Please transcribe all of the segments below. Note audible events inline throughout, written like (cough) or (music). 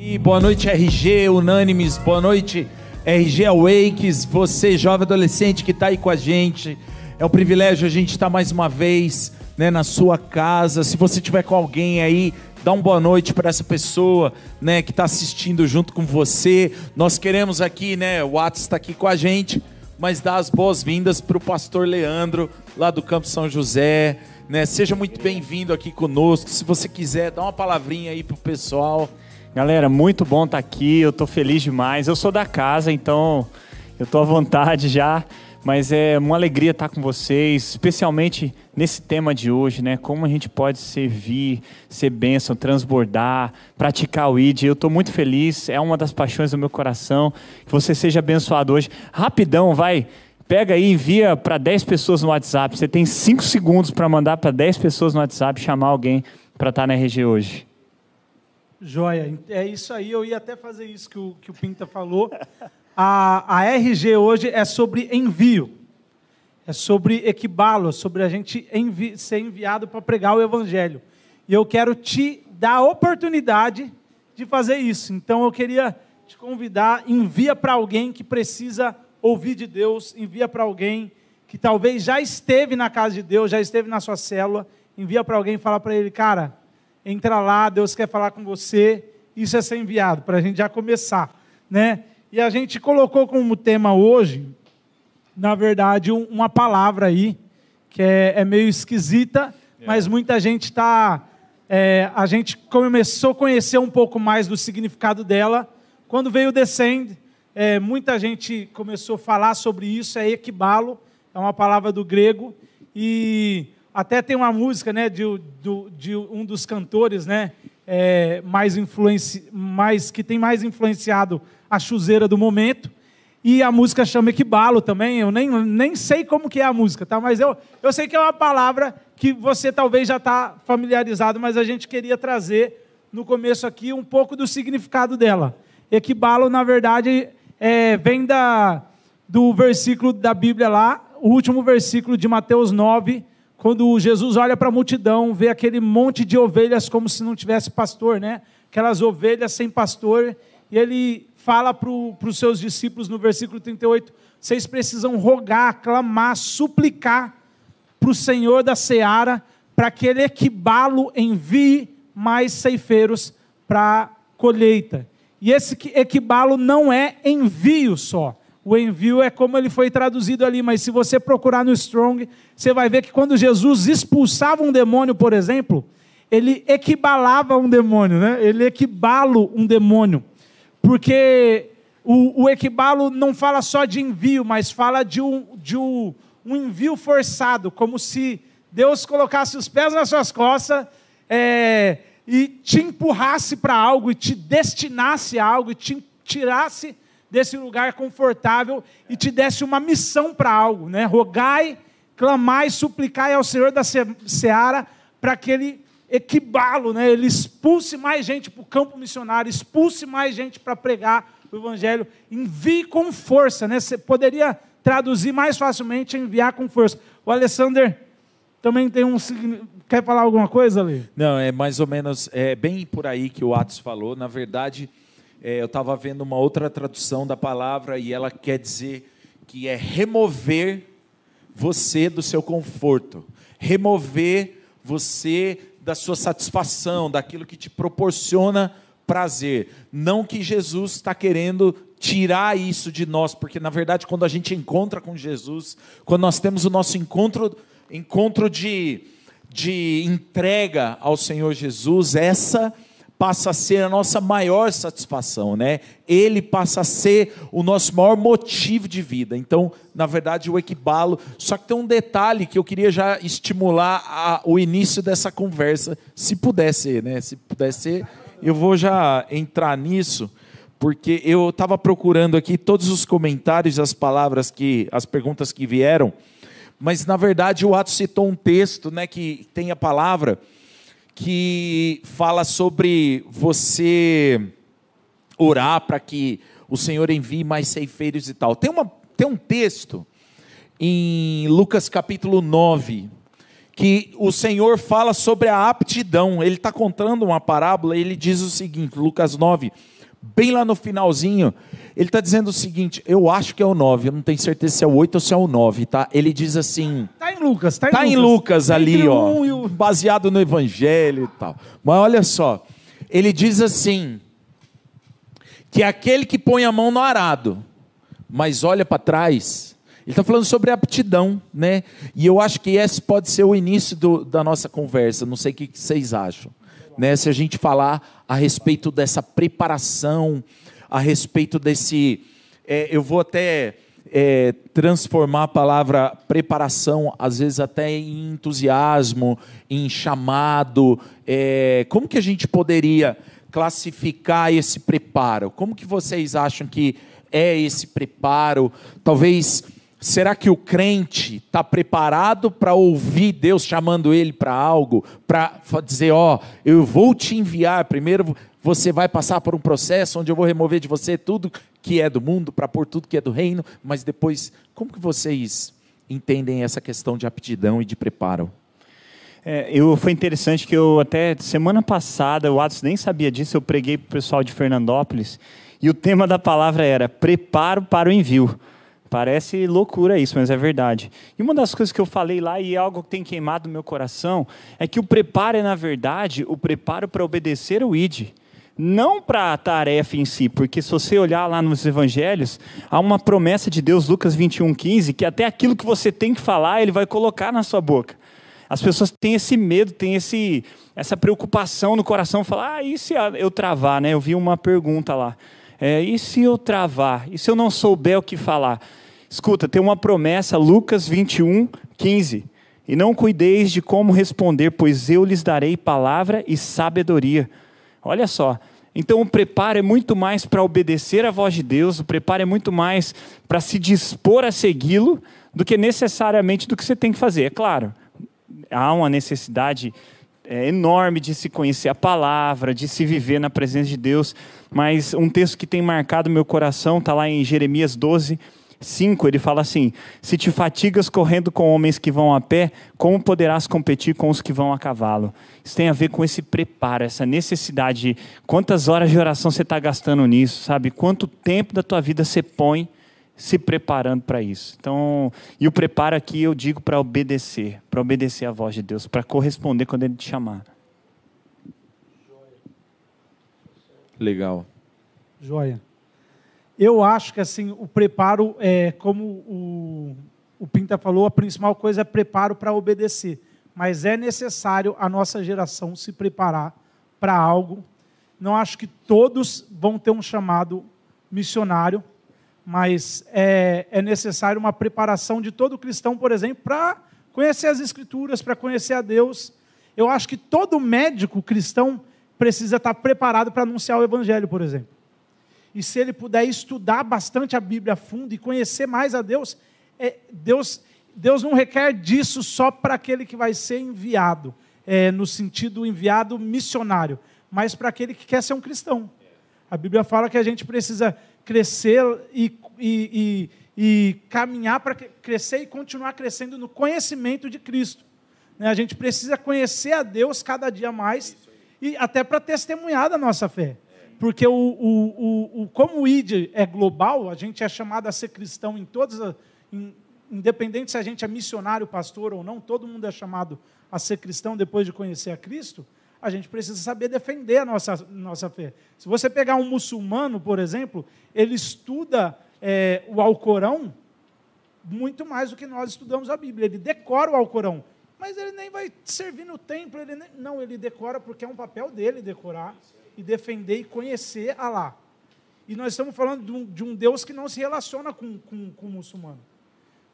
E boa noite, RG Unânimes, boa noite, RG Awakes, você, jovem adolescente que está aí com a gente. É um privilégio a gente estar tá mais uma vez né, na sua casa. Se você tiver com alguém aí, dá uma boa noite para essa pessoa né, que está assistindo junto com você. Nós queremos aqui, né, o Atos está aqui com a gente, mas dar as boas-vindas para o pastor Leandro, lá do Campo São José. Né, seja muito bem-vindo aqui conosco. Se você quiser, dá uma palavrinha aí para o pessoal. Galera, muito bom estar tá aqui, eu estou feliz demais. Eu sou da casa, então eu estou à vontade já, mas é uma alegria estar com vocês, especialmente nesse tema de hoje, né? Como a gente pode servir, ser bênção, transbordar, praticar o ID. Eu estou muito feliz, é uma das paixões do meu coração. Que você seja abençoado hoje. Rapidão, vai. Pega aí, envia para 10 pessoas no WhatsApp. Você tem 5 segundos para mandar para 10 pessoas no WhatsApp chamar alguém para estar tá na RG hoje. Joia, é isso aí. Eu ia até fazer isso que o, que o Pinta falou. A, a RG hoje é sobre envio, é sobre equibalo, sobre a gente envi, ser enviado para pregar o Evangelho. E eu quero te dar a oportunidade de fazer isso. Então eu queria te convidar, envia para alguém que precisa ouvir de Deus, envia para alguém que talvez já esteve na casa de Deus, já esteve na sua célula, envia para alguém e para ele, cara, entra lá, Deus quer falar com você, isso é ser enviado, para a gente já começar, né? E a gente colocou como tema hoje, na verdade, uma palavra aí, que é, é meio esquisita, é. mas muita gente está. É, a gente começou a conhecer um pouco mais do significado dela. Quando veio o Descend, é, muita gente começou a falar sobre isso, é equibalo, é uma palavra do grego, e até tem uma música né, de, de, de um dos cantores né, é, mais, influenci, mais que tem mais influenciado a chuzeira do momento. E a música chama Equibalo também. Eu nem, nem sei como que é a música, tá? mas eu, eu sei que é uma palavra que você talvez já está familiarizado, mas a gente queria trazer no começo aqui um pouco do significado dela. Equibalo, na verdade, é, vem da, do versículo da Bíblia lá, o último versículo de Mateus 9, quando Jesus olha para a multidão, vê aquele monte de ovelhas como se não tivesse pastor, né? Aquelas ovelhas sem pastor, e ele fala para os seus discípulos no versículo 38: vocês precisam rogar, clamar, suplicar para o Senhor da seara, para que ele equibalo envie mais ceifeiros para a colheita. E esse equibalo não é envio só, o envio é como ele foi traduzido ali, mas se você procurar no Strong, você vai ver que quando Jesus expulsava um demônio, por exemplo, ele equibalava um demônio, né? ele equibalo um demônio. Porque o, o equibalo não fala só de envio, mas fala de um, de um, um envio forçado, como se Deus colocasse os pés nas suas costas é, e te empurrasse para algo, e te destinasse a algo, e te tirasse desse lugar confortável e te desse uma missão para algo, né? Rogai, clamai, suplicai ao Senhor da seara para que ele equibalo, né? Ele expulse mais gente para o campo missionário, expulse mais gente para pregar o evangelho, envie com força, né? Você poderia traduzir mais facilmente enviar com força. O Alessander também tem um quer falar alguma coisa ali? Não, é mais ou menos é bem por aí que o Atos falou. Na verdade, é, eu estava vendo uma outra tradução da palavra e ela quer dizer que é remover você do seu conforto, remover você da sua satisfação, daquilo que te proporciona prazer. Não que Jesus está querendo tirar isso de nós, porque na verdade, quando a gente encontra com Jesus, quando nós temos o nosso encontro, encontro de, de entrega ao Senhor Jesus, essa passa a ser a nossa maior satisfação, né? Ele passa a ser o nosso maior motivo de vida. Então, na verdade, o equibalo. Só que tem um detalhe que eu queria já estimular a, o início dessa conversa, se puder ser, né? Se puder ser, eu vou já entrar nisso, porque eu estava procurando aqui todos os comentários, as palavras que, as perguntas que vieram, mas na verdade o Atos citou um texto, né, que tem a palavra que fala sobre você orar para que o Senhor envie mais ceifeiros e tal. Tem, uma, tem um texto em Lucas capítulo 9, que o Senhor fala sobre a aptidão. Ele está contando uma parábola e ele diz o seguinte, Lucas 9, bem lá no finalzinho, ele está dizendo o seguinte, eu acho que é o 9, eu não tenho certeza se é o 8 ou se é o 9, tá? Ele diz assim... Está em Lucas, está em, tá Lucas. em Lucas ali, ó, um o- baseado no Evangelho e tal. Mas olha só, ele diz assim, que é aquele que põe a mão no arado, mas olha para trás. Ele está falando sobre aptidão, né? E eu acho que esse pode ser o início do- da nossa conversa. Não sei o que vocês acham, né? Se a gente falar a respeito dessa preparação, a respeito desse, é, eu vou até é, transformar a palavra preparação, às vezes até em entusiasmo, em chamado. é, como que a gente poderia classificar esse preparo? Como que vocês acham que é esse preparo? Talvez, será que o crente está preparado para ouvir Deus chamando ele para algo? Para dizer, ó, eu vou te enviar. Primeiro você vai passar por um processo onde eu vou remover de você tudo que é do mundo, para pôr tudo que é do reino, mas depois, como que vocês entendem essa questão de aptidão e de preparo? É, eu, foi interessante que eu até semana passada, o Atos nem sabia disso, eu preguei para o pessoal de Fernandópolis e o tema da palavra era preparo para o envio. Parece loucura isso, mas é verdade. E uma das coisas que eu falei lá e é algo que tem queimado meu coração é que o preparo é, na verdade, o preparo para obedecer o ID. Não para a tarefa em si, porque se você olhar lá nos evangelhos, há uma promessa de Deus, Lucas 21, 15, que até aquilo que você tem que falar, ele vai colocar na sua boca. As pessoas têm esse medo, têm esse, essa preocupação no coração, falar, ah, e se eu travar, né? Eu vi uma pergunta lá. É, e se eu travar? E se eu não souber o que falar? Escuta, tem uma promessa, Lucas 21, 15. E não cuideis de como responder, pois eu lhes darei palavra e sabedoria. Olha só. Então o preparo é muito mais para obedecer à voz de Deus, o preparo é muito mais para se dispor a segui-lo do que necessariamente do que você tem que fazer. É claro, há uma necessidade é, enorme de se conhecer a palavra, de se viver na presença de Deus, mas um texto que tem marcado meu coração está lá em Jeremias 12, 5, ele fala assim: Se te fatigas correndo com homens que vão a pé, como poderás competir com os que vão a cavalo? Isso tem a ver com esse preparo, essa necessidade. de Quantas horas de oração você está gastando nisso, sabe? Quanto tempo da tua vida você põe se preparando para isso. Então, e o preparo aqui eu digo para obedecer, para obedecer à voz de Deus, para corresponder quando Ele te chamar. Legal. Joia. Eu acho que assim o preparo é como o, o Pinta falou, a principal coisa é preparo para obedecer. Mas é necessário a nossa geração se preparar para algo. Não acho que todos vão ter um chamado missionário, mas é, é necessário uma preparação de todo cristão, por exemplo, para conhecer as Escrituras, para conhecer a Deus. Eu acho que todo médico cristão precisa estar preparado para anunciar o Evangelho, por exemplo. E se ele puder estudar bastante a Bíblia a fundo e conhecer mais a Deus, é, Deus, Deus não requer disso só para aquele que vai ser enviado, é, no sentido enviado missionário, mas para aquele que quer ser um cristão. A Bíblia fala que a gente precisa crescer e, e, e, e caminhar para crescer e continuar crescendo no conhecimento de Cristo. Né? A gente precisa conhecer a Deus cada dia mais e até para testemunhar da nossa fé. Porque o, o, o, como o ID é global, a gente é chamado a ser cristão em todas, as, em, independente se a gente é missionário, pastor ou não, todo mundo é chamado a ser cristão depois de conhecer a Cristo, a gente precisa saber defender a nossa, nossa fé. Se você pegar um muçulmano, por exemplo, ele estuda é, o Alcorão muito mais do que nós estudamos a Bíblia. Ele decora o Alcorão, mas ele nem vai servir no templo. Ele nem, não, ele decora porque é um papel dele decorar e defender e conhecer Allah. E nós estamos falando de um, de um Deus que não se relaciona com, com, com, o muçulmano.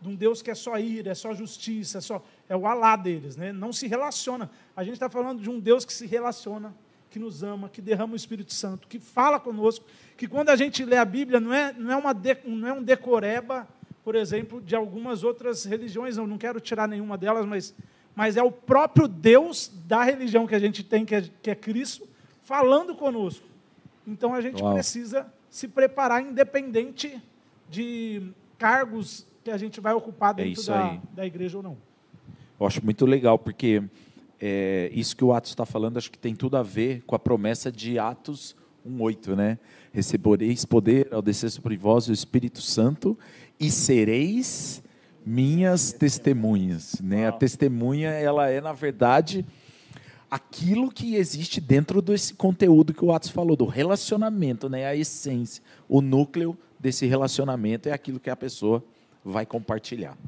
De um Deus que é só ira, é só justiça, é, só, é o Allah deles. Né? Não se relaciona. A gente está falando de um Deus que se relaciona, que nos ama, que derrama o Espírito Santo, que fala conosco, que quando a gente lê a Bíblia não é, não é, uma de, não é um decoreba, por exemplo, de algumas outras religiões, eu não quero tirar nenhuma delas, mas, mas é o próprio Deus da religião que a gente tem, que é, que é Cristo, falando conosco. Então a gente Uau. precisa se preparar independente de cargos que a gente vai ocupar dentro é da, da igreja ou não. Eu acho muito legal, porque é, isso que o Atos está falando, acho que tem tudo a ver com a promessa de Atos 1,8, né? Recebereis poder ao descer sobre vós o Espírito Santo e sereis minhas testemunhas. Né? A testemunha, ela é, na verdade, aquilo que existe dentro desse conteúdo que o Atos falou, do relacionamento, né? a essência, o núcleo desse relacionamento é aquilo que a pessoa vai compartilhar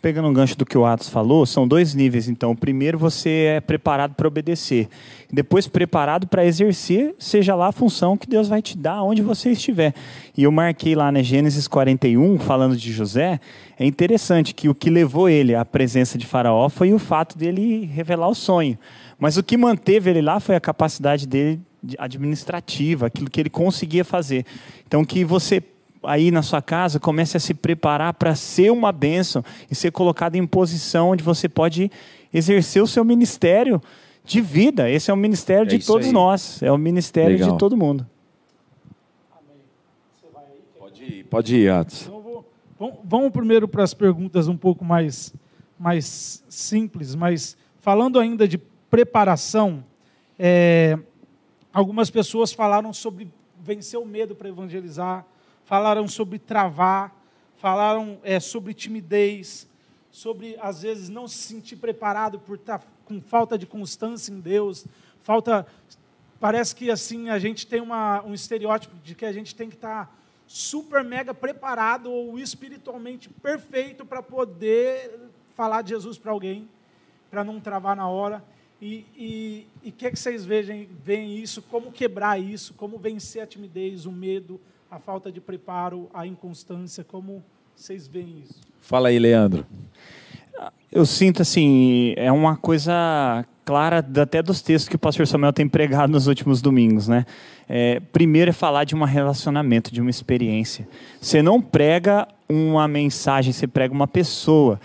pegando um gancho do que o Atos falou, são dois níveis. Então, primeiro você é preparado para obedecer, depois preparado para exercer, seja lá a função que Deus vai te dar onde você estiver. E eu marquei lá na né, Gênesis 41, falando de José, é interessante que o que levou ele à presença de Faraó foi o fato dele revelar o sonho. Mas o que manteve ele lá foi a capacidade dele administrativa, aquilo que ele conseguia fazer. Então, que você aí na sua casa, comece a se preparar para ser uma bênção e ser colocado em posição onde você pode exercer o seu ministério de vida. Esse é o ministério é de todos aí. nós, é o ministério Legal. de todo mundo. Pode ir, pode ir, Atos. Então, vou, vamos primeiro para as perguntas um pouco mais, mais simples, mas falando ainda de preparação, é, algumas pessoas falaram sobre vencer o medo para evangelizar, falaram sobre travar, falaram é, sobre timidez, sobre às vezes não se sentir preparado por estar com falta de constância em Deus, falta parece que assim a gente tem uma, um estereótipo de que a gente tem que estar super mega preparado ou espiritualmente perfeito para poder falar de Jesus para alguém, para não travar na hora. E o que, é que vocês veem, veem isso? Como quebrar isso? Como vencer a timidez, o medo, a falta de preparo, a inconstância, como vocês veem isso? Fala aí, Leandro. Eu sinto assim, é uma coisa clara até dos textos que o pastor Samuel tem pregado nos últimos domingos, né? É, primeiro é falar de um relacionamento, de uma experiência. Você não prega uma mensagem, você prega uma pessoa.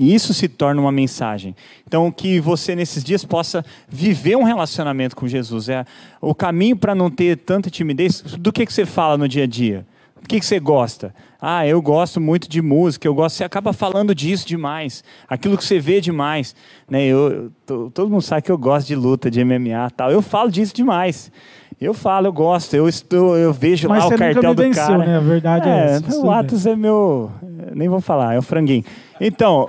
E isso se torna uma mensagem. Então, que você nesses dias possa viver um relacionamento com Jesus. É o caminho para não ter tanta timidez. Do que, que você fala no dia a dia? O que, que você gosta? Ah, eu gosto muito de música, eu gosto. Você acaba falando disso demais. Aquilo que você vê demais. Né? Eu, eu, todo mundo sabe que eu gosto de luta, de MMA tal. Eu falo disso demais. Eu falo, eu gosto, eu estou, eu vejo Mas lá o cartel do cara. Né? A verdade é, é essa. O Atos é meu, nem vou falar, é o franguinho. Então,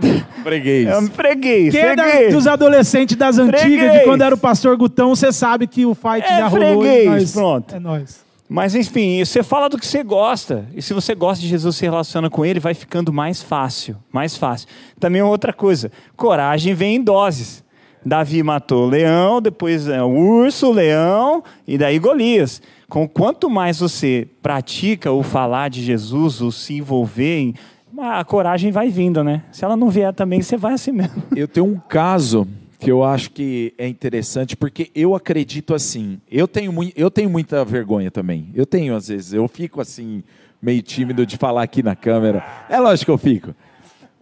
(laughs) Freguês. É um freguês. Quem é dos adolescentes das antigas, freguês. de quando era o pastor Gutão, você sabe que o fight é já rolou. Freguês, nós, pronto. É nós. Mas enfim, você fala do que você gosta. E se você gosta de Jesus, se relaciona com ele, vai ficando mais fácil. Mais fácil. Também outra coisa: coragem vem em doses. Davi matou o leão, depois é, o urso, o leão e daí Golias. Com quanto mais você pratica o falar de Jesus, o se envolver em a coragem vai vindo, né? Se ela não vier também, você vai assim mesmo. (laughs) Eu tenho um caso que eu acho que é interessante, porque eu acredito assim. Eu tenho, eu tenho muita vergonha também. Eu tenho, às vezes. Eu fico assim, meio tímido de falar aqui na câmera. É lógico que eu fico.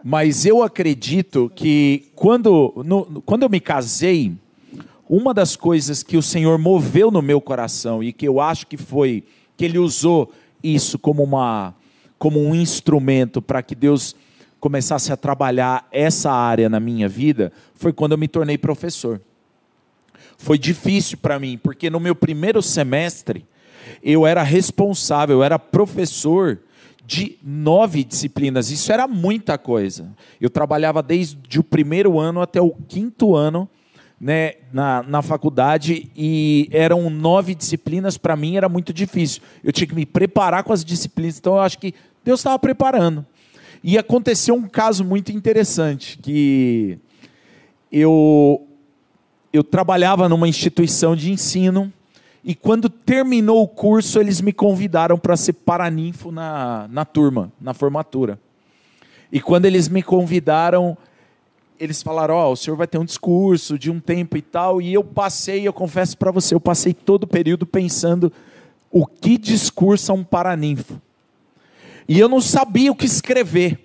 Mas eu acredito que quando, no, quando eu me casei, uma das coisas que o Senhor moveu no meu coração e que eu acho que foi que Ele usou isso como uma como um instrumento para que Deus começasse a trabalhar essa área na minha vida foi quando eu me tornei professor. Foi difícil para mim, porque no meu primeiro semestre eu era responsável, eu era professor de nove disciplinas. Isso era muita coisa. Eu trabalhava desde o primeiro ano até o quinto ano né, na, na faculdade e eram nove disciplinas. Para mim era muito difícil. Eu tinha que me preparar com as disciplinas. Então eu acho que Deus estava preparando. E aconteceu um caso muito interessante, que eu, eu trabalhava numa instituição de ensino, e quando terminou o curso, eles me convidaram para ser paraninfo na, na turma, na formatura. E quando eles me convidaram, eles falaram: Ó, oh, o senhor vai ter um discurso de um tempo e tal. E eu passei, eu confesso para você, eu passei todo o período pensando: o que discurso é um paraninfo? E eu não sabia o que escrever.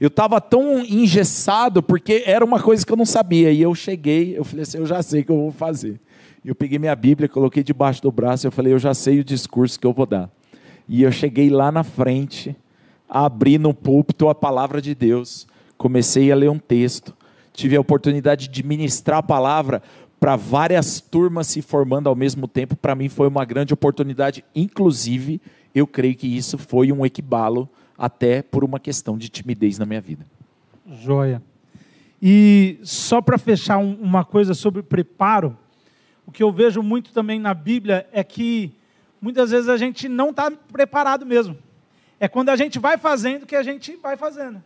Eu estava tão engessado porque era uma coisa que eu não sabia. E eu cheguei, eu falei assim: eu já sei o que eu vou fazer. Eu peguei minha Bíblia, coloquei debaixo do braço, eu falei: eu já sei o discurso que eu vou dar. E eu cheguei lá na frente, abri no púlpito a palavra de Deus, comecei a ler um texto, tive a oportunidade de ministrar a palavra para várias turmas se formando ao mesmo tempo. Para mim foi uma grande oportunidade, inclusive, eu creio que isso foi um equibalo até por uma questão de timidez na minha vida. Joia. E só para fechar um, uma coisa sobre preparo, o que eu vejo muito também na Bíblia é que muitas vezes a gente não está preparado mesmo. É quando a gente vai fazendo que a gente vai fazendo.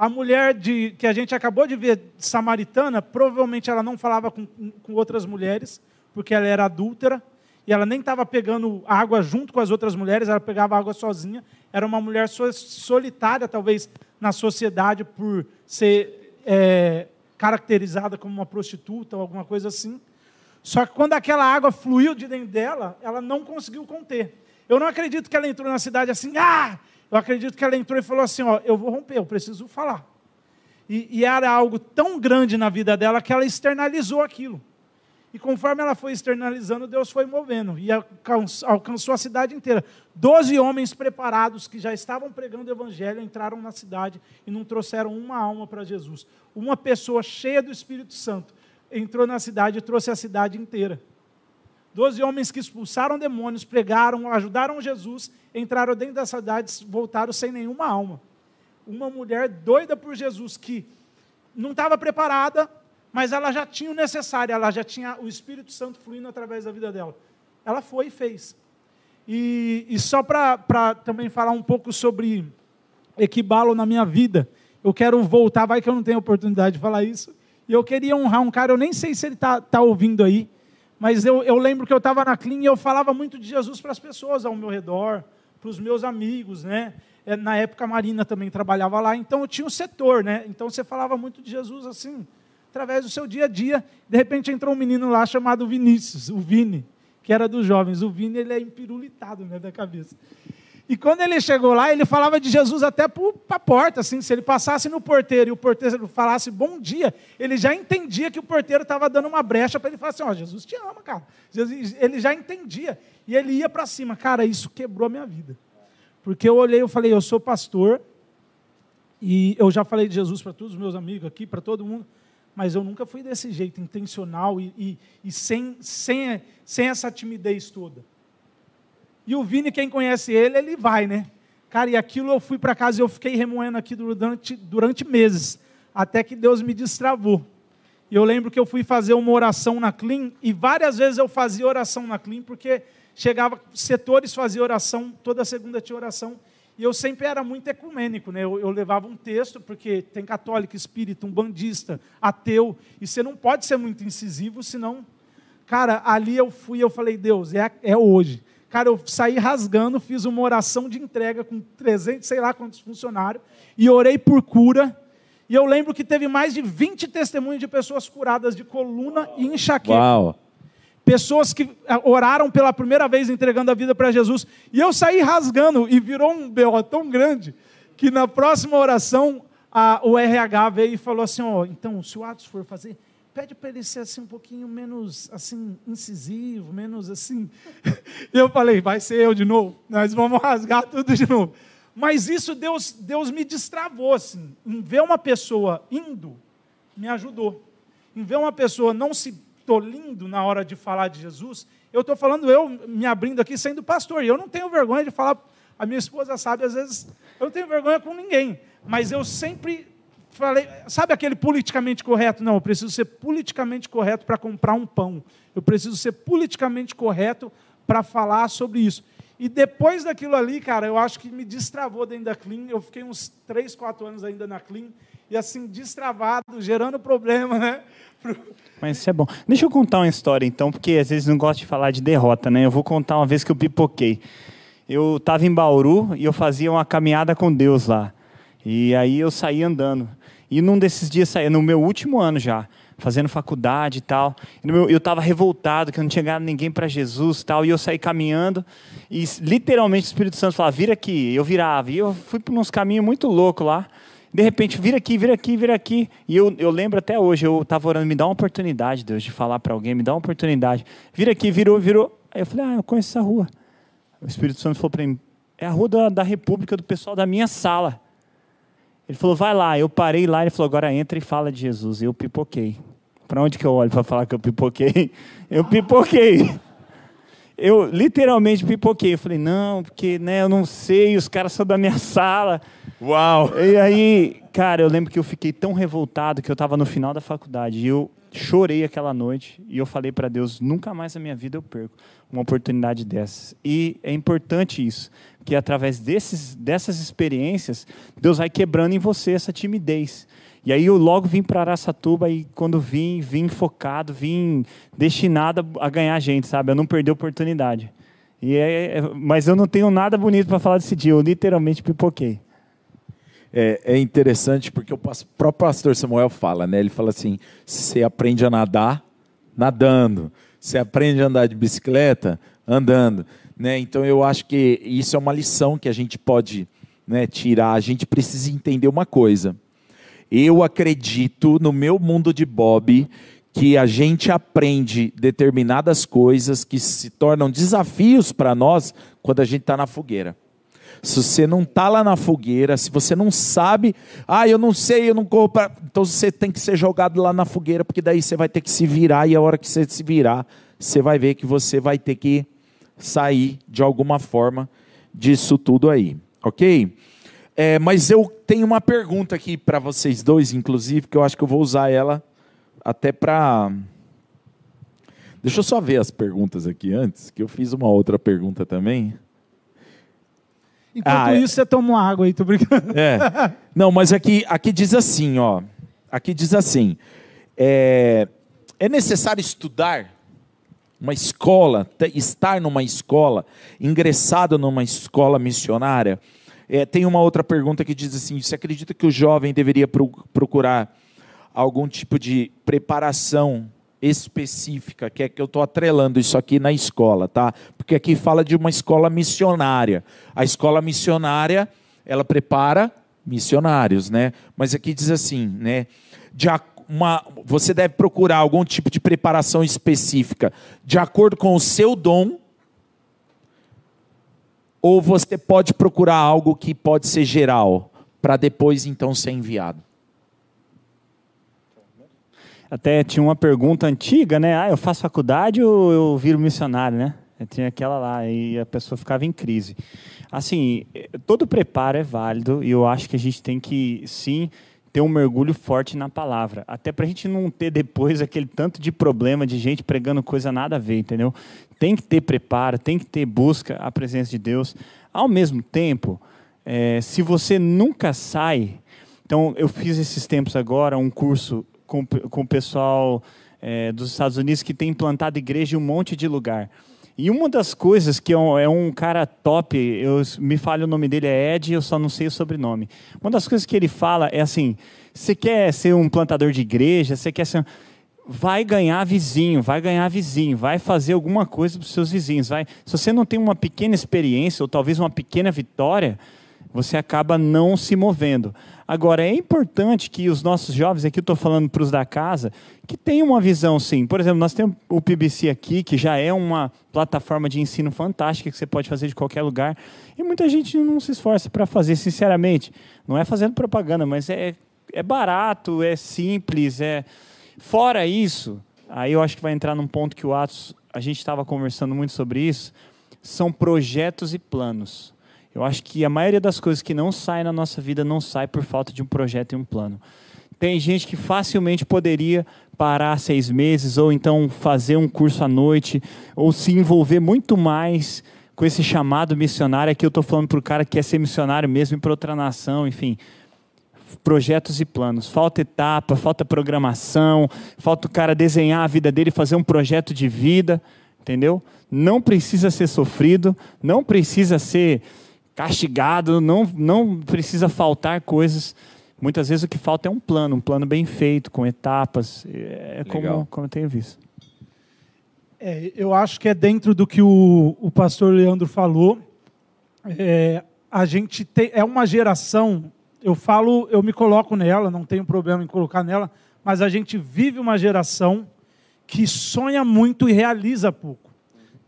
A mulher de, que a gente acabou de ver, samaritana, provavelmente ela não falava com, com outras mulheres, porque ela era adúltera, e ela nem estava pegando água junto com as outras mulheres, ela pegava água sozinha. Era uma mulher solitária, talvez, na sociedade, por ser é, caracterizada como uma prostituta ou alguma coisa assim. Só que quando aquela água fluiu de dentro dela, ela não conseguiu conter. Eu não acredito que ela entrou na cidade assim, ah! Eu acredito que ela entrou e falou assim: ó, eu vou romper, eu preciso falar. E, e era algo tão grande na vida dela que ela externalizou aquilo. E conforme ela foi externalizando, Deus foi movendo e alcançou a cidade inteira. Doze homens preparados que já estavam pregando o evangelho entraram na cidade e não trouxeram uma alma para Jesus. Uma pessoa cheia do Espírito Santo entrou na cidade e trouxe a cidade inteira. Doze homens que expulsaram demônios, pregaram, ajudaram Jesus, entraram dentro da cidade, voltaram sem nenhuma alma. Uma mulher doida por Jesus que não estava preparada, mas ela já tinha o necessário, ela já tinha o Espírito Santo fluindo através da vida dela. Ela foi e fez. E, e só para também falar um pouco sobre equibalo na minha vida, eu quero voltar, vai que eu não tenho oportunidade de falar isso. E eu queria honrar um cara, eu nem sei se ele está tá ouvindo aí, mas eu, eu lembro que eu estava na clínica e eu falava muito de Jesus para as pessoas ao meu redor, para os meus amigos, né? É, na época a Marina também trabalhava lá, então eu tinha um setor, né? Então você falava muito de Jesus assim, através do seu dia a dia. De repente entrou um menino lá chamado Vinícius, o Vini, que era dos jovens. O Vini ele é empirulitado né, da cabeça. E quando ele chegou lá, ele falava de Jesus até para a porta, assim, se ele passasse no porteiro e o porteiro falasse bom dia, ele já entendia que o porteiro estava dando uma brecha para ele falar assim, ó, oh, Jesus te ama, cara. Jesus, ele já entendia. E ele ia para cima. Cara, isso quebrou a minha vida. Porque eu olhei e falei, eu sou pastor, e eu já falei de Jesus para todos os meus amigos aqui, para todo mundo, mas eu nunca fui desse jeito, intencional e, e, e sem, sem, sem essa timidez toda. E o Vini, quem conhece ele, ele vai, né? Cara, e aquilo eu fui para casa e eu fiquei remoendo aqui durante, durante meses, até que Deus me destravou. E eu lembro que eu fui fazer uma oração na Clean, e várias vezes eu fazia oração na Clean, porque chegava, setores faziam oração, toda segunda tinha oração, e eu sempre era muito ecumênico, né? Eu, eu, levava um texto, porque tem católico, espírita, um bandista, ateu, e você não pode ser muito incisivo, senão. Cara, ali eu fui eu falei, Deus, é, é hoje. Cara, eu saí rasgando, fiz uma oração de entrega com 300, sei lá quantos funcionários, e orei por cura. E eu lembro que teve mais de 20 testemunhos de pessoas curadas de coluna e enxaqueca. Uau. Pessoas que ah, oraram pela primeira vez entregando a vida para Jesus. E eu saí rasgando e virou um B.O. tão grande que na próxima oração a, o RH veio e falou assim: oh, então, se o Atos for fazer, pede para ele ser assim um pouquinho menos assim incisivo, menos assim. E (laughs) eu falei, vai ser eu de novo. Nós vamos rasgar tudo de novo. Mas isso Deus, Deus me destravou assim. Em ver uma pessoa indo, me ajudou. Em ver uma pessoa não se tolindo na hora de falar de Jesus, eu estou falando eu me abrindo aqui sendo pastor. E eu não tenho vergonha de falar. A minha esposa sabe, às vezes, eu não tenho vergonha com ninguém. Mas eu sempre falei, sabe aquele politicamente correto? Não, eu preciso ser politicamente correto para comprar um pão. Eu preciso ser politicamente correto para falar sobre isso. E depois daquilo ali, cara, eu acho que me destravou dentro da Clean. Eu fiquei uns 3, 4 anos ainda na Clean. E assim, destravado, gerando problema, né? Mas isso é bom. Deixa eu contar uma história, então, porque às vezes não gosto de falar de derrota, né? Eu vou contar uma vez que eu pipoquei. Eu estava em Bauru e eu fazia uma caminhada com Deus lá. E aí eu saí andando. E num desses dias, no meu último ano já, fazendo faculdade e tal, eu estava revoltado, que eu não tinha ganhado ninguém para Jesus e tal, e eu saí caminhando, e literalmente o Espírito Santo falava, vira aqui, eu virava, e eu fui por uns caminhos muito loucos lá, de repente, vira aqui, vira aqui, vira aqui, e eu, eu lembro até hoje, eu estava orando, me dá uma oportunidade, Deus, de falar para alguém, me dá uma oportunidade, vira aqui, virou, virou, aí eu falei, ah, eu conheço essa rua, o Espírito Santo falou para mim, é a rua da, da República, do pessoal da minha sala, Ele falou, vai lá. Eu parei lá, ele falou, agora entra e fala de Jesus. Eu pipoquei. Para onde que eu olho para falar que eu pipoquei? (laughs) Eu pipoquei. Eu literalmente pipoquei. Eu falei, não, porque né, eu não sei, os caras são da minha sala. Uau! E aí, cara, eu lembro que eu fiquei tão revoltado que eu estava no final da faculdade. E eu chorei aquela noite e eu falei para Deus: nunca mais na minha vida eu perco uma oportunidade dessas. E é importante isso, que através desses, dessas experiências, Deus vai quebrando em você essa timidez. E aí eu logo vim para Araçatuba e quando vim, vim focado, vim destinado a ganhar gente, sabe? Eu não perdi a oportunidade. E é, é mas eu não tenho nada bonito para falar desse dia, eu literalmente pipoquei. É, é, interessante porque o próprio pastor Samuel fala, né? Ele fala assim: você aprende a nadar, nadando. Você aprende a andar de bicicleta, andando. Né? Então eu acho que isso é uma lição que a gente pode né, tirar. A gente precisa entender uma coisa eu acredito no meu mundo de Bob que a gente aprende determinadas coisas que se tornam desafios para nós quando a gente está na fogueira. Se você não está lá na fogueira, se você não sabe, ah, eu não sei, eu não corro pra... Então você tem que ser jogado lá na fogueira, porque daí você vai ter que se virar, e a hora que você se virar, você vai ver que você vai ter que sair de alguma forma disso tudo aí, ok? É, mas eu tenho uma pergunta aqui para vocês dois, inclusive, que eu acho que eu vou usar ela até para. Deixa eu só ver as perguntas aqui antes, que eu fiz uma outra pergunta também. Enquanto ah, é. isso, você toma uma água aí, tô brincando. É. Não, mas aqui, aqui diz assim, ó. Aqui diz assim: é, é necessário estudar uma escola, estar numa escola, ingressado numa escola missionária é, tem uma outra pergunta que diz assim: você acredita que o jovem deveria procurar algum tipo de preparação específica, que é que eu estou atrelando isso aqui na escola, tá? Porque aqui fala de uma escola missionária. A escola missionária, ela prepara missionários, né? Mas aqui diz assim, né? De uma, você deve procurar algum tipo de preparação específica de acordo com o seu dom ou você pode procurar algo que pode ser geral, para depois então ser enviado? Até tinha uma pergunta antiga, né? Ah, eu faço faculdade ou eu viro missionário, né? Tinha aquela lá e a pessoa ficava em crise. Assim, todo preparo é válido e eu acho que a gente tem que, sim, ter um mergulho forte na palavra. Até para a gente não ter depois aquele tanto de problema de gente pregando coisa nada a ver, entendeu? Tem que ter preparo, tem que ter busca a presença de Deus. Ao mesmo tempo, é, se você nunca sai. Então, eu fiz esses tempos agora um curso com, com o pessoal é, dos Estados Unidos que tem implantado igreja em um monte de lugar. E uma das coisas que é um, é cara top, eu me falha o nome dele é Ed, eu só não sei o sobrenome. Uma das coisas que ele fala é assim: você quer ser um plantador de igreja, você quer ser vai ganhar vizinho, vai ganhar vizinho, vai fazer alguma coisa para os seus vizinhos, vai. Se você não tem uma pequena experiência ou talvez uma pequena vitória, você acaba não se movendo. Agora, é importante que os nossos jovens, aqui eu estou falando para os da casa, que tenham uma visão, sim. Por exemplo, nós temos o PBC aqui, que já é uma plataforma de ensino fantástica que você pode fazer de qualquer lugar. E muita gente não se esforça para fazer, sinceramente. Não é fazendo propaganda, mas é, é barato, é simples. é Fora isso, aí eu acho que vai entrar num ponto que o Atos, a gente estava conversando muito sobre isso, são projetos e planos. Eu acho que a maioria das coisas que não saem na nossa vida não sai por falta de um projeto e um plano. Tem gente que facilmente poderia parar seis meses, ou então fazer um curso à noite, ou se envolver muito mais com esse chamado missionário. Aqui eu estou falando para o cara que quer ser missionário mesmo para outra nação, enfim. Projetos e planos. Falta etapa, falta programação, falta o cara desenhar a vida dele, fazer um projeto de vida, entendeu? Não precisa ser sofrido, não precisa ser castigado, não, não precisa faltar coisas. Muitas vezes o que falta é um plano, um plano bem feito, com etapas. É como, como eu tenho visto. É, eu acho que é dentro do que o, o pastor Leandro falou. É, a gente tem, é uma geração, eu falo, eu me coloco nela, não tenho problema em colocar nela, mas a gente vive uma geração que sonha muito e realiza pouco.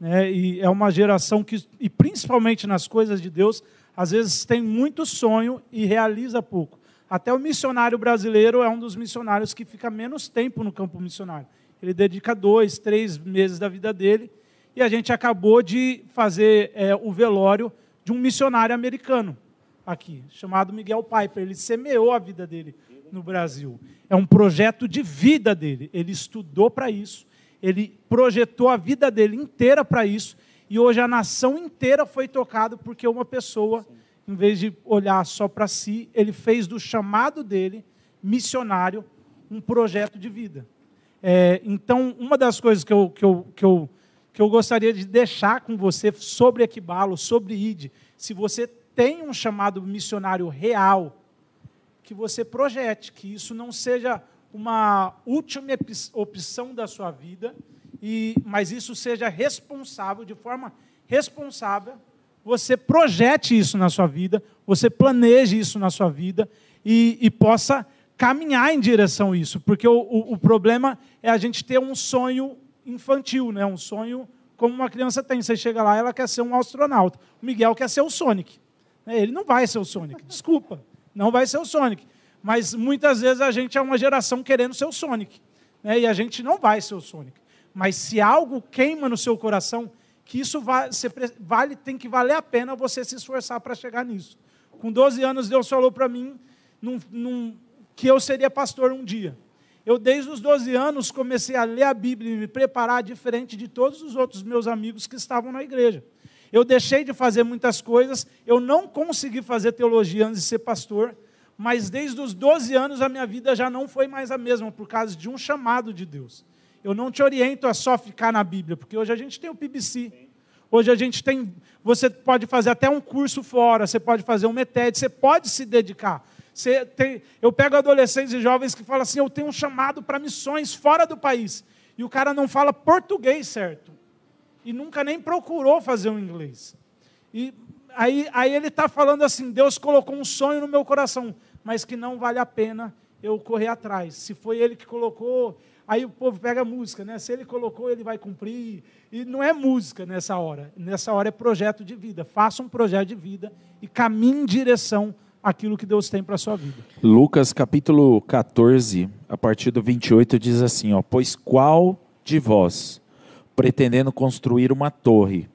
Né? E é uma geração que, e principalmente nas coisas de Deus, às vezes tem muito sonho e realiza pouco. Até o missionário brasileiro é um dos missionários que fica menos tempo no campo missionário. Ele dedica dois, três meses da vida dele. E a gente acabou de fazer é, o velório de um missionário americano aqui, chamado Miguel Piper. Ele semeou a vida dele no Brasil. É um projeto de vida dele. Ele estudou para isso, ele projetou a vida dele inteira para isso, e hoje a nação inteira foi tocada porque uma pessoa, em vez de olhar só para si, ele fez do chamado dele, missionário, um projeto de vida. É, então, uma das coisas que eu, que, eu, que, eu, que eu gostaria de deixar com você sobre Equibalo, sobre ID, se você tem um chamado missionário real, que você projete, que isso não seja uma última opção da sua vida, e, mas isso seja responsável, de forma responsável, você projete isso na sua vida, você planeje isso na sua vida e, e possa caminhar em direção a isso, porque o, o, o, problema é a gente ter um sonho infantil, né? um sonho como uma criança tem. Você chega lá, ela quer ser um astronauta. O Miguel quer ser o Sonic. Ele não vai ser o Sonic, desculpa, não vai ser o Sonic. Mas muitas vezes a gente é uma geração querendo ser o Sonic. Né? E a gente não vai ser o Sonic. Mas se algo queima no seu coração, que isso vale, vale tem que valer a pena você se esforçar para chegar nisso. Com 12 anos, Deus falou para mim num, num, que eu seria pastor um dia. Eu, desde os 12 anos, comecei a ler a Bíblia e me preparar diferente de todos os outros meus amigos que estavam na igreja. Eu deixei de fazer muitas coisas, eu não consegui fazer teologia antes de ser pastor, mas desde os 12 anos a minha vida já não foi mais a mesma, por causa de um chamado de Deus. Eu não te oriento a só ficar na Bíblia, porque hoje a gente tem o PBC. Hoje a gente tem, você pode fazer até um curso fora, você pode fazer um METED, você pode se dedicar. Tem, eu pego adolescentes e jovens que falam assim: eu tenho um chamado para missões fora do país. E o cara não fala português certo. E nunca nem procurou fazer um inglês. E aí, aí ele está falando assim: Deus colocou um sonho no meu coração mas que não vale a pena eu correr atrás. Se foi ele que colocou, aí o povo pega a música, né? Se ele colocou, ele vai cumprir. E não é música nessa hora. Nessa hora é projeto de vida. Faça um projeto de vida e caminhe em direção àquilo que Deus tem para a sua vida. Lucas capítulo 14, a partir do 28, diz assim: ó, Pois qual de vós, pretendendo construir uma torre,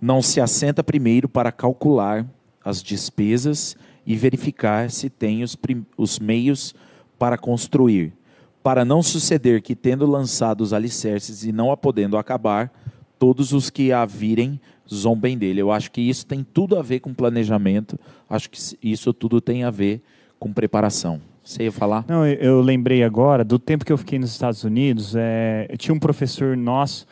não se assenta primeiro para calcular as despesas e verificar se tem os, os meios para construir, para não suceder que, tendo lançado os alicerces e não a podendo acabar, todos os que a virem zombem dele. Eu acho que isso tem tudo a ver com planejamento, acho que isso tudo tem a ver com preparação. Você ia falar? Não, eu lembrei agora do tempo que eu fiquei nos Estados Unidos. É, tinha um professor nosso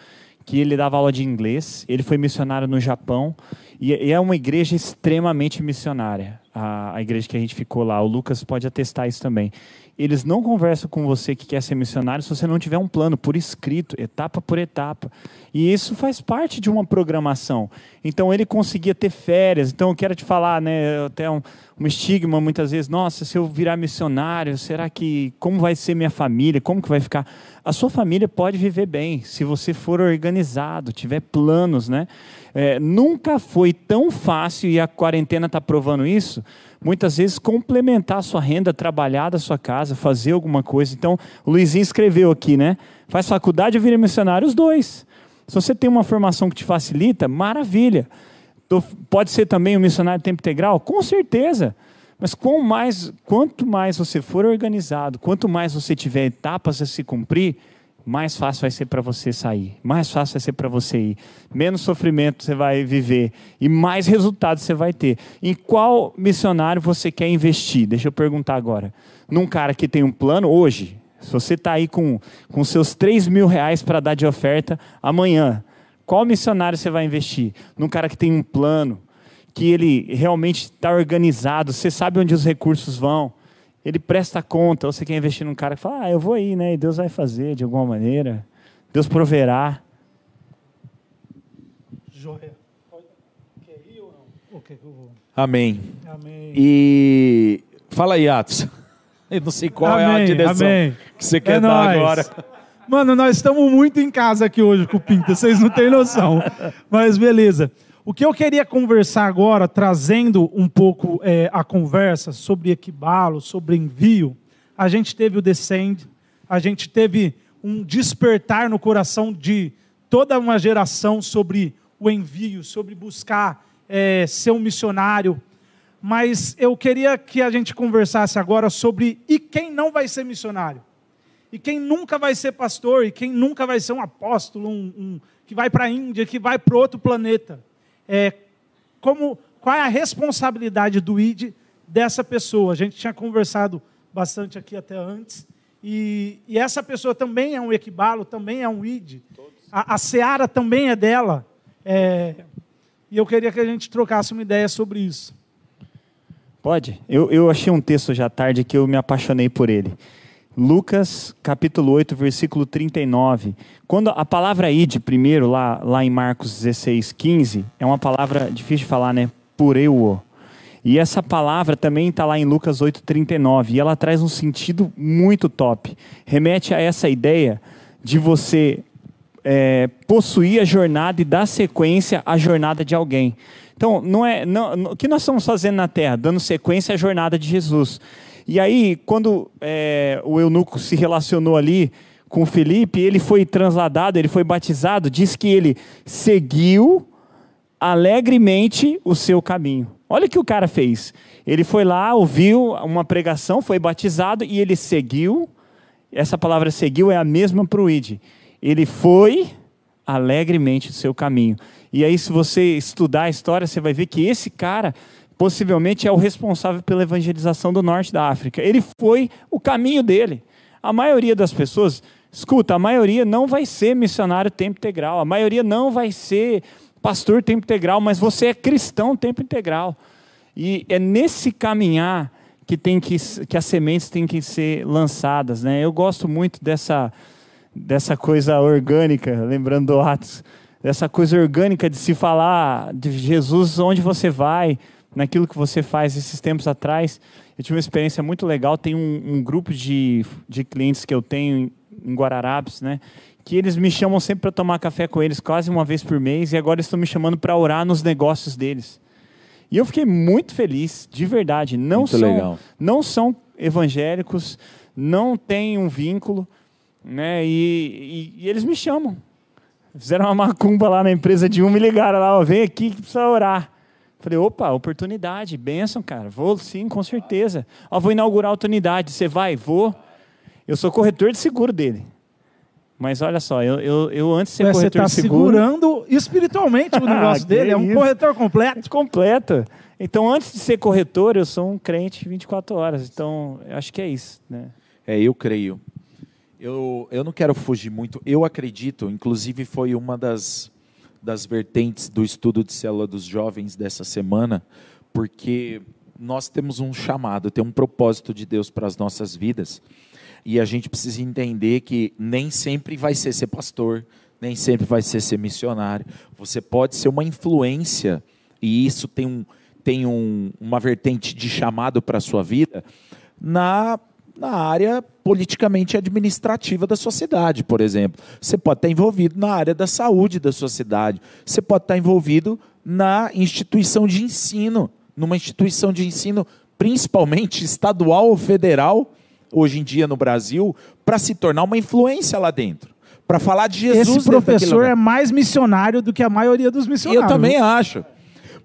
que ele dava aula de inglês. Ele foi missionário no Japão e, e é uma igreja extremamente missionária a, a igreja que a gente ficou lá. O Lucas pode atestar isso também. Eles não conversam com você que quer ser missionário se você não tiver um plano por escrito, etapa por etapa. E isso faz parte de uma programação. Então ele conseguia ter férias. Então eu quero te falar, né, até um, um estigma muitas vezes, nossa, se eu virar missionário, será que como vai ser minha família? Como que vai ficar? A sua família pode viver bem se você for organizado, tiver planos, né? É, nunca foi tão fácil, e a quarentena está provando isso, muitas vezes complementar a sua renda, trabalhar da sua casa, fazer alguma coisa. Então, o Luizinho escreveu aqui, né? Faz faculdade ou vira missionário? Os dois. Se você tem uma formação que te facilita, maravilha. Pode ser também um missionário tempo integral? Com certeza. Mas mais, quanto mais você for organizado, quanto mais você tiver etapas a se cumprir, mais fácil vai ser para você sair, mais fácil vai ser para você ir, menos sofrimento você vai viver e mais resultados você vai ter. Em qual missionário você quer investir? Deixa eu perguntar agora. Num cara que tem um plano hoje, se você está aí com, com seus 3 mil reais para dar de oferta amanhã, qual missionário você vai investir? Num cara que tem um plano, que ele realmente está organizado, você sabe onde os recursos vão ele presta conta. Ou você quer investir num cara que fala, ah, eu vou aí, né? E Deus vai fazer de alguma maneira. Deus proverá. Joia. Quer ir ou não? que eu vou? Amém. Amém. E fala aí, Atos. Eu não sei qual amém, é a direção amém. que você quer é dar nóis. agora. Mano, nós estamos muito em casa aqui hoje com o Pinta, vocês não têm noção. Mas beleza. O que eu queria conversar agora, trazendo um pouco é, a conversa sobre equibalo, sobre envio, a gente teve o descend, a gente teve um despertar no coração de toda uma geração sobre o envio, sobre buscar é, ser um missionário. Mas eu queria que a gente conversasse agora sobre e quem não vai ser missionário, e quem nunca vai ser pastor, e quem nunca vai ser um apóstolo, um, um que vai para a Índia, que vai para outro planeta. É, como, qual é a responsabilidade do ID dessa pessoa? A gente tinha conversado bastante aqui até antes. E, e essa pessoa também é um equibalo, também é um ID. A, a seara também é dela. É, e eu queria que a gente trocasse uma ideia sobre isso. Pode? Eu, eu achei um texto à tarde que eu me apaixonei por ele. Lucas capítulo 8, versículo 39. Quando a palavra id, primeiro, lá, lá em Marcos 16, 15, é uma palavra difícil de falar, né? Pureuo. E essa palavra também está lá em Lucas 8, 39. E ela traz um sentido muito top. Remete a essa ideia de você é, possuir a jornada e dar sequência à jornada de alguém. Então, não é, não, o que nós estamos fazendo na Terra? Dando sequência à jornada de Jesus. E aí, quando é, o eunuco se relacionou ali com Felipe, ele foi transladado, ele foi batizado, diz que ele seguiu alegremente o seu caminho. Olha o que o cara fez. Ele foi lá, ouviu uma pregação, foi batizado e ele seguiu. Essa palavra seguiu é a mesma para o id. Ele foi alegremente o seu caminho. E aí, se você estudar a história, você vai ver que esse cara possivelmente é o responsável pela evangelização do norte da África. Ele foi o caminho dele. A maioria das pessoas, escuta, a maioria não vai ser missionário tempo integral, a maioria não vai ser pastor tempo integral, mas você é cristão tempo integral. E é nesse caminhar que tem que, que as sementes têm que ser lançadas, né? Eu gosto muito dessa dessa coisa orgânica, lembrando do Atos, dessa coisa orgânica de se falar de Jesus onde você vai, naquilo que você faz esses tempos atrás. Eu tive uma experiência muito legal. Tem um, um grupo de, de clientes que eu tenho em, em Guararapes, né? Que eles me chamam sempre para tomar café com eles, quase uma vez por mês, e agora estão me chamando para orar nos negócios deles. E eu fiquei muito feliz, de verdade. Não muito são, legal. não são evangélicos, não têm um vínculo, né? E, e, e, eles me chamam. Fizeram uma macumba lá na empresa de um, me ligaram lá, ó, vem aqui que precisa orar. Falei, opa, oportunidade, benção, cara. Vou sim, com certeza. Ó, vou inaugurar a oportunidade. Você vai? Vou. Eu sou corretor de seguro dele. Mas olha só, eu, eu, eu antes de ser corretor tá de seguro... Você está segurando espiritualmente o (laughs) negócio dele. É um isso? corretor completo. Completo. Então, antes de ser corretor, eu sou um crente 24 horas. Então, acho que é isso. Né? É, eu creio. Eu, eu não quero fugir muito. Eu acredito, inclusive foi uma das das vertentes do estudo de célula dos jovens dessa semana, porque nós temos um chamado, tem um propósito de Deus para as nossas vidas. E a gente precisa entender que nem sempre vai ser ser pastor, nem sempre vai ser ser missionário. Você pode ser uma influência, e isso tem, um, tem um, uma vertente de chamado para a sua vida, na na área politicamente administrativa da sociedade, por exemplo. Você pode estar envolvido na área da saúde da sociedade. Você pode estar envolvido na instituição de ensino, numa instituição de ensino principalmente estadual ou federal, hoje em dia no Brasil, para se tornar uma influência lá dentro. Para falar de Jesus. Esse professor é mais missionário do que a maioria dos missionários. Eu também acho.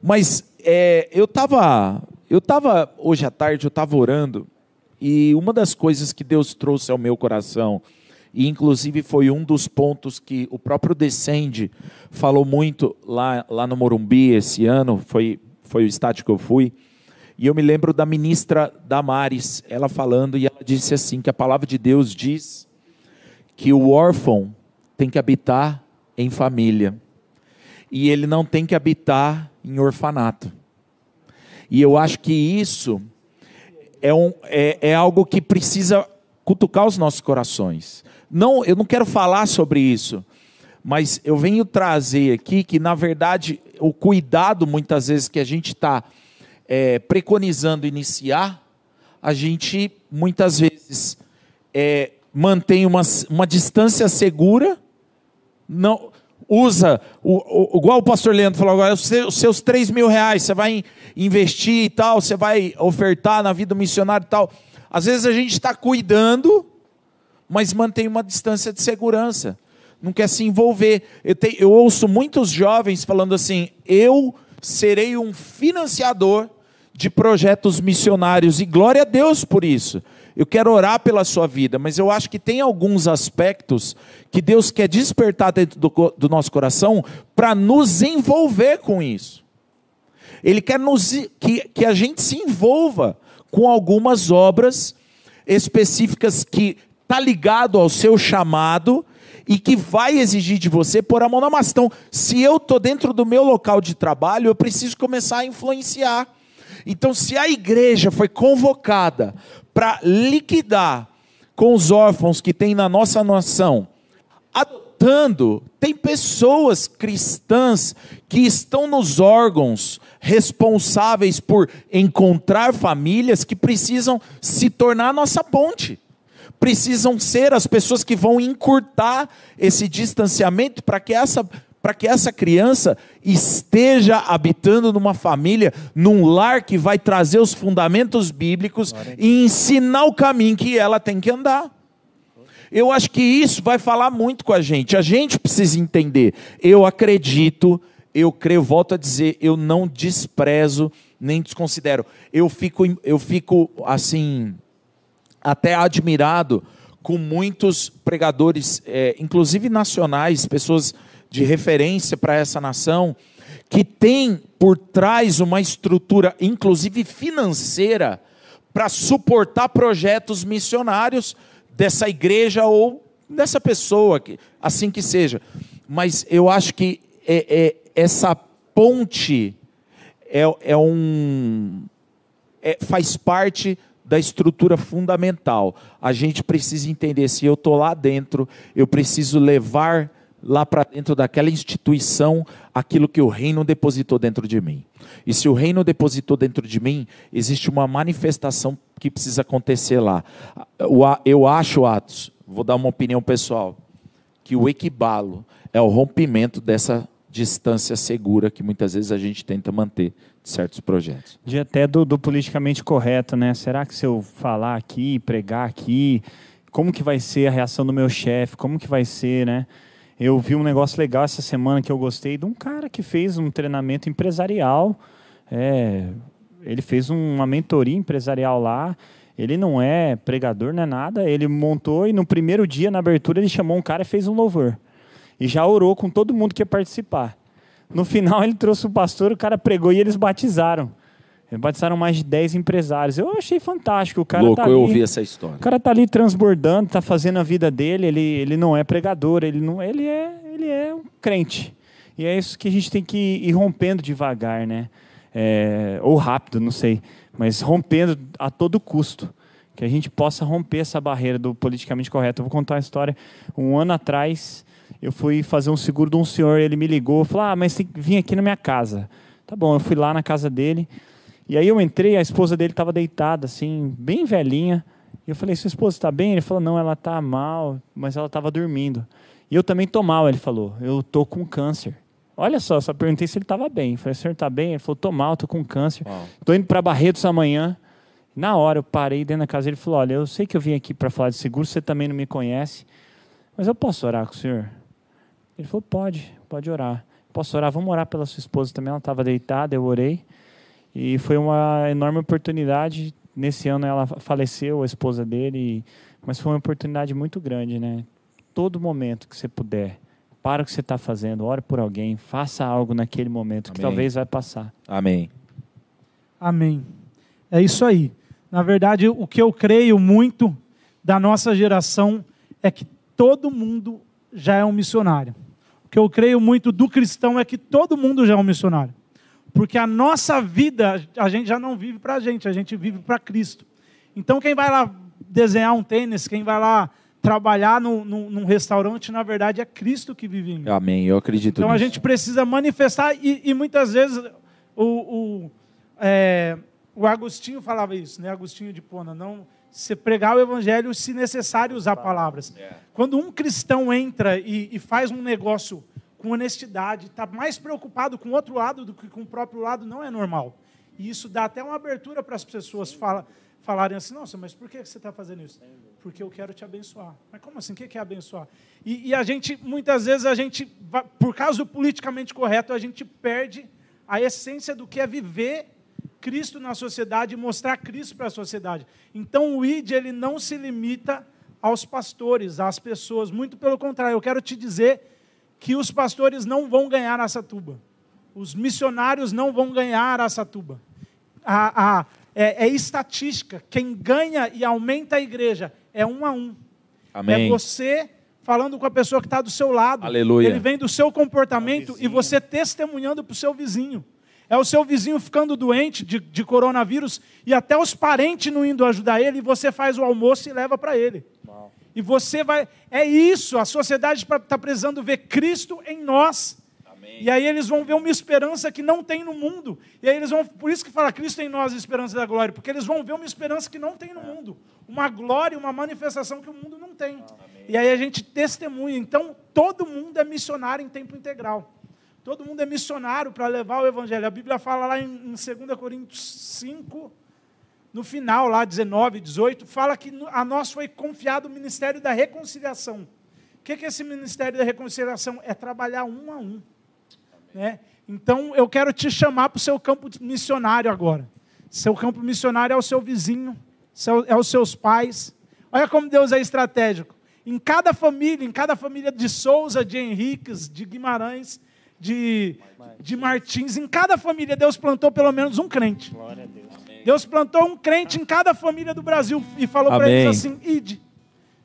Mas é, eu estava eu tava, hoje à tarde, eu estava orando e uma das coisas que Deus trouxe ao meu coração, e inclusive foi um dos pontos que o próprio Descende falou muito lá, lá no Morumbi esse ano, foi, foi o estádio que eu fui, e eu me lembro da ministra Damares, ela falando, e ela disse assim, que a palavra de Deus diz que o órfão tem que habitar em família, e ele não tem que habitar em orfanato. E eu acho que isso é, um, é, é algo que precisa cutucar os nossos corações. Não, eu não quero falar sobre isso, mas eu venho trazer aqui que, na verdade, o cuidado, muitas vezes, que a gente está é, preconizando iniciar, a gente, muitas vezes, é, mantém uma, uma distância segura, não, usa, o, o, igual o pastor Leandro falou agora, os seus, os seus 3 mil reais, você vai investir e tal, você vai ofertar na vida missionária e tal. Às vezes a gente está cuidando, mas mantém uma distância de segurança, não quer se envolver. Eu, te, eu ouço muitos jovens falando assim: eu serei um financiador de projetos missionários, e glória a Deus por isso. Eu quero orar pela sua vida, mas eu acho que tem alguns aspectos que Deus quer despertar dentro do, do nosso coração para nos envolver com isso. Ele quer nos, que, que a gente se envolva com algumas obras específicas que está ligado ao seu chamado e que vai exigir de você pôr a mão na massa. Então, se eu estou dentro do meu local de trabalho, eu preciso começar a influenciar. Então, se a igreja foi convocada para liquidar com os órfãos que tem na nossa nação, adotando, tem pessoas cristãs que estão nos órgãos responsáveis por encontrar famílias que precisam se tornar nossa ponte. Precisam ser as pessoas que vão encurtar esse distanciamento para que essa para que essa criança esteja habitando numa família, num lar que vai trazer os fundamentos bíblicos e ensinar o caminho que ela tem que andar. Eu acho que isso vai falar muito com a gente. A gente precisa entender. Eu acredito, eu creio, volto a dizer, eu não desprezo nem desconsidero. Eu fico, eu fico assim, até admirado com muitos pregadores, é, inclusive nacionais, pessoas de referência para essa nação, que tem por trás uma estrutura, inclusive financeira, para suportar projetos missionários dessa igreja ou dessa pessoa, assim que seja. Mas eu acho que é, é essa ponte é, é um, é, faz parte da estrutura fundamental. A gente precisa entender se eu estou lá dentro, eu preciso levar lá para dentro daquela instituição aquilo que o reino depositou dentro de mim. E se o reino depositou dentro de mim, existe uma manifestação que precisa acontecer lá. Eu acho, Atos, vou dar uma opinião pessoal, que o equibalo é o rompimento dessa distância segura que muitas vezes a gente tenta manter de certos projetos. De até do, do politicamente correto, né? Será que se eu falar aqui, pregar aqui, como que vai ser a reação do meu chefe? Como que vai ser, né? Eu vi um negócio legal essa semana que eu gostei de um cara que fez um treinamento empresarial. É, ele fez uma mentoria empresarial lá. Ele não é pregador, não é nada. Ele montou e no primeiro dia, na abertura, ele chamou um cara e fez um louvor. E já orou com todo mundo que ia participar. No final, ele trouxe o pastor, o cara pregou e eles batizaram. Batizaram mais de 10 empresários. Eu achei fantástico. O cara Louco, tá ali, eu ouvi essa história. O cara está ali transbordando, está fazendo a vida dele. Ele, ele não é pregador, ele, não, ele, é, ele é um crente. E é isso que a gente tem que ir rompendo devagar, né? É, ou rápido, não sei. Mas rompendo a todo custo. Que a gente possa romper essa barreira do politicamente correto. Eu vou contar uma história. Um ano atrás, eu fui fazer um seguro de um senhor. Ele me ligou, falou: Ah, mas tem que vir aqui na minha casa. Tá bom, eu fui lá na casa dele. E aí eu entrei, a esposa dele estava deitada, assim, bem velhinha. E eu falei, sua esposa está bem? Ele falou, não, ela está mal, mas ela estava dormindo. E eu também estou mal, ele falou, eu estou com câncer. Olha só, só perguntei se ele estava bem. Eu falei, o senhor está bem? Ele falou, estou mal, estou com câncer. Estou indo para Barretos amanhã. Na hora eu parei dentro da casa ele falou, olha, eu sei que eu vim aqui para falar de seguro, você também não me conhece, mas eu posso orar com o senhor? Ele falou, pode, pode orar. Posso orar? Vamos orar pela sua esposa também. Ela estava deitada, eu orei. E foi uma enorme oportunidade. Nesse ano ela faleceu, a esposa dele, mas foi uma oportunidade muito grande, né? Todo momento que você puder, para o que você está fazendo, ore por alguém, faça algo naquele momento Amém. que talvez vai passar. Amém. Amém. É isso aí. Na verdade, o que eu creio muito da nossa geração é que todo mundo já é um missionário. O que eu creio muito do cristão é que todo mundo já é um missionário. Porque a nossa vida, a gente já não vive para a gente, a gente vive para Cristo. Então, quem vai lá desenhar um tênis, quem vai lá trabalhar no, no, num restaurante, na verdade, é Cristo que vive em mim. Amém, eu acredito Então, nisso. a gente precisa manifestar, e, e muitas vezes o, o, é, o Agostinho falava isso, né? Agostinho de Pona, não se pregar o evangelho, se necessário usar palavras. É. Quando um cristão entra e, e faz um negócio com honestidade, está mais preocupado com o outro lado do que com o próprio lado, não é normal. E isso dá até uma abertura para as pessoas fala, falarem assim: nossa, mas por que você está fazendo isso? Porque eu quero te abençoar. Mas como assim? O que é abençoar? E, e a gente, muitas vezes, a gente, por causa do politicamente correto, a gente perde a essência do que é viver Cristo na sociedade e mostrar Cristo para a sociedade. Então o ID ele não se limita aos pastores, às pessoas, muito pelo contrário, eu quero te dizer que os pastores não vão ganhar essa tuba. Os missionários não vão ganhar essa tuba. A, a, é, é, estatística. Quem ganha e aumenta a igreja é um a um. Amém. É você falando com a pessoa que está do seu lado. Aleluia. Ele vem do seu comportamento e você testemunhando para o seu vizinho. É o seu vizinho ficando doente de, de coronavírus e até os parentes não indo ajudar ele, e você faz o almoço e leva para ele. E você vai. É isso, a sociedade está precisando ver Cristo em nós. Amém. E aí eles vão ver uma esperança que não tem no mundo. E aí eles vão. Por isso que fala Cristo em nós, a esperança da glória, porque eles vão ver uma esperança que não tem no é. mundo. Uma glória, uma manifestação que o mundo não tem. Amém. E aí a gente testemunha. Então, todo mundo é missionário em tempo integral. Todo mundo é missionário para levar o evangelho. A Bíblia fala lá em, em 2 Coríntios 5, no final, lá 19, 18, fala que a nós foi confiado o ministério da reconciliação. O que é esse ministério da reconciliação? É trabalhar um a um. Né? Então, eu quero te chamar para o seu campo missionário agora. Seu campo missionário é o seu vizinho, é os seus pais. Olha como Deus é estratégico. Em cada família, em cada família de Souza, de Henriques, de Guimarães, de, de Martins. Em cada família, Deus plantou pelo menos um crente. Deus. Deus. plantou um crente em cada família do Brasil e falou para eles assim: ide.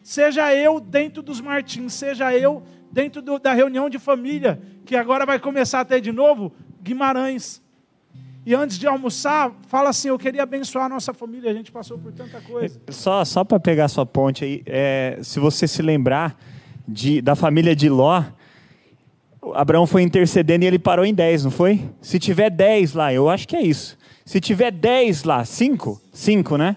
Seja eu dentro dos Martins, seja eu dentro do, da reunião de família, que agora vai começar a ter de novo, Guimarães. E antes de almoçar, fala assim: Eu queria abençoar a nossa família, a gente passou por tanta coisa. Só, só para pegar sua ponte aí, é, se você se lembrar de, da família de Ló, Abraão foi intercedendo e ele parou em 10, não foi? Se tiver 10 lá, eu acho que é isso. Se tiver 10 lá, 5? 5, né?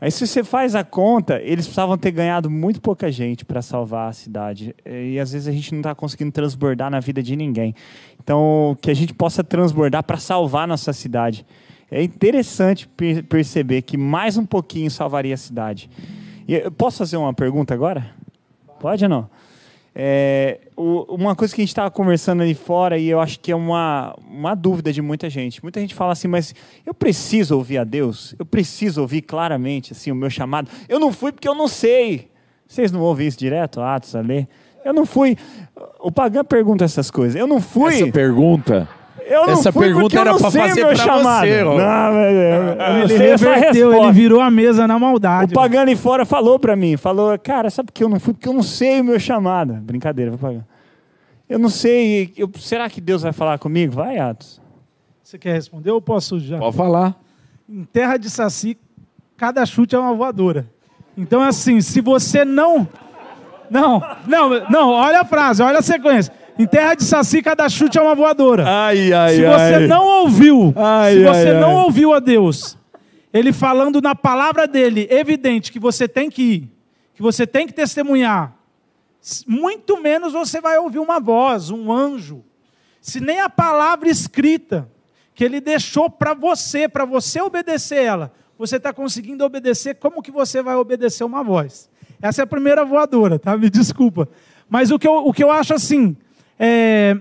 Aí se você faz a conta, eles precisavam ter ganhado muito pouca gente para salvar a cidade. E às vezes a gente não está conseguindo transbordar na vida de ninguém. Então, que a gente possa transbordar para salvar nossa cidade. É interessante perceber que mais um pouquinho salvaria a cidade. E posso fazer uma pergunta agora? Pode ou não? É, o, uma coisa que a gente estava conversando ali fora, e eu acho que é uma, uma dúvida de muita gente. Muita gente fala assim, mas eu preciso ouvir a Deus? Eu preciso ouvir claramente assim, o meu chamado? Eu não fui porque eu não sei. Vocês não ouvem isso direto, Atos, a ler? Eu não fui. O Pagã pergunta essas coisas. Eu não fui. Essa pergunta eu não Essa fui pergunta era para fazer para você, Não, mas eu, eu não ele sei essa resposta. Ele virou a mesa na maldade. O Pagani fora falou para mim, falou, cara, sabe por que eu não fui? Porque eu não sei o meu chamado. Brincadeira, vou pagar. Eu não sei, eu, será que Deus vai falar comigo? Vai, Atos. Você quer responder ou posso já? Pode falar. Em terra de saci, cada chute é uma voadora. Então, assim, se você não... Não, não, não, olha a frase, olha a sequência. Em terra de saci, cada chute é uma voadora. Ai, ai, se você ai. não ouviu, ai, se você não ouviu a Deus, Ele falando na palavra dele, evidente que você tem que ir, que você tem que testemunhar, muito menos você vai ouvir uma voz, um anjo. Se nem a palavra escrita que ele deixou para você, para você obedecer ela, você está conseguindo obedecer, como que você vai obedecer uma voz? Essa é a primeira voadora, tá? Me desculpa. Mas o que eu, o que eu acho assim, é,